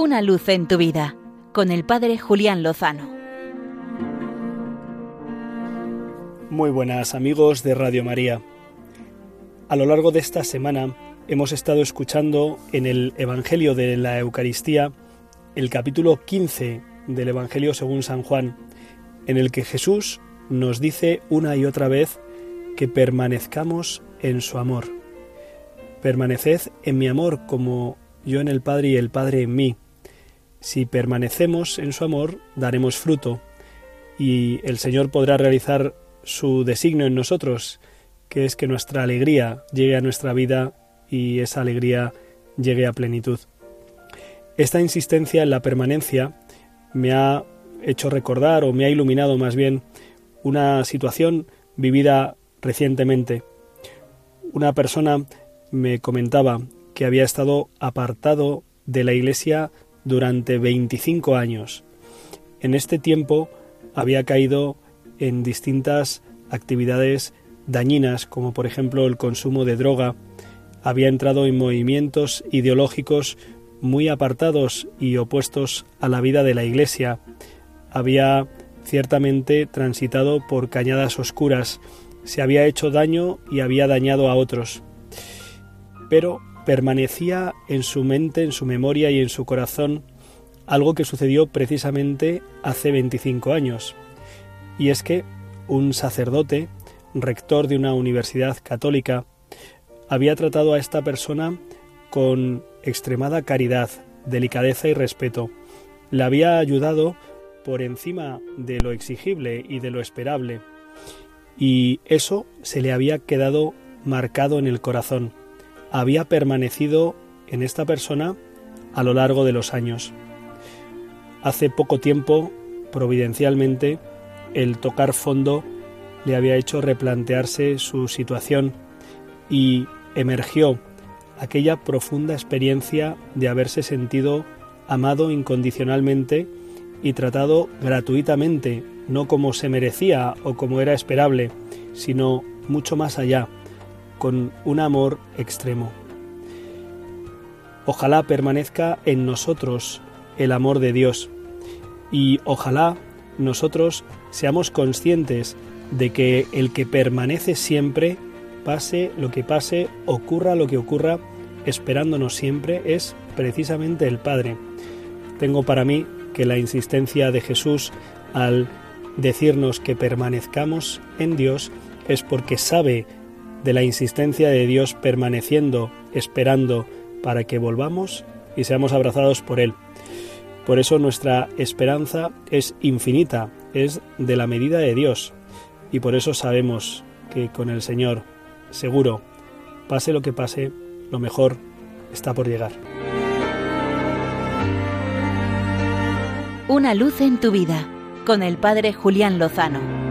Una luz en tu vida con el Padre Julián Lozano. Muy buenas amigos de Radio María. A lo largo de esta semana hemos estado escuchando en el Evangelio de la Eucaristía el capítulo 15 del Evangelio según San Juan, en el que Jesús nos dice una y otra vez que permanezcamos en su amor. Permaneced en mi amor como yo en el Padre y el Padre en mí. Si permanecemos en su amor, daremos fruto y el Señor podrá realizar su designio en nosotros, que es que nuestra alegría llegue a nuestra vida y esa alegría llegue a plenitud. Esta insistencia en la permanencia me ha hecho recordar o me ha iluminado más bien una situación vivida recientemente. Una persona me comentaba que había estado apartado de la Iglesia durante 25 años. En este tiempo había caído en distintas actividades dañinas, como por ejemplo el consumo de droga, había entrado en movimientos ideológicos muy apartados y opuestos a la vida de la Iglesia, había ciertamente transitado por cañadas oscuras, se había hecho daño y había dañado a otros. Pero permanecía en su mente, en su memoria y en su corazón algo que sucedió precisamente hace 25 años. Y es que un sacerdote, rector de una universidad católica, había tratado a esta persona con extremada caridad, delicadeza y respeto. Le había ayudado por encima de lo exigible y de lo esperable. Y eso se le había quedado marcado en el corazón. Había permanecido en esta persona a lo largo de los años. Hace poco tiempo, providencialmente, el tocar fondo le había hecho replantearse su situación y emergió aquella profunda experiencia de haberse sentido amado incondicionalmente y tratado gratuitamente, no como se merecía o como era esperable, sino mucho más allá, con un amor extremo. Ojalá permanezca en nosotros el amor de Dios y ojalá nosotros seamos conscientes de que el que permanece siempre, pase lo que pase, ocurra lo que ocurra, esperándonos siempre, es precisamente el Padre. Tengo para mí que la insistencia de Jesús al decirnos que permanezcamos en Dios es porque sabe de la insistencia de Dios permaneciendo, esperando para que volvamos y seamos abrazados por Él. Por eso nuestra esperanza es infinita, es de la medida de Dios. Y por eso sabemos que con el Señor, seguro, pase lo que pase, lo mejor está por llegar. Una luz en tu vida con el Padre Julián Lozano.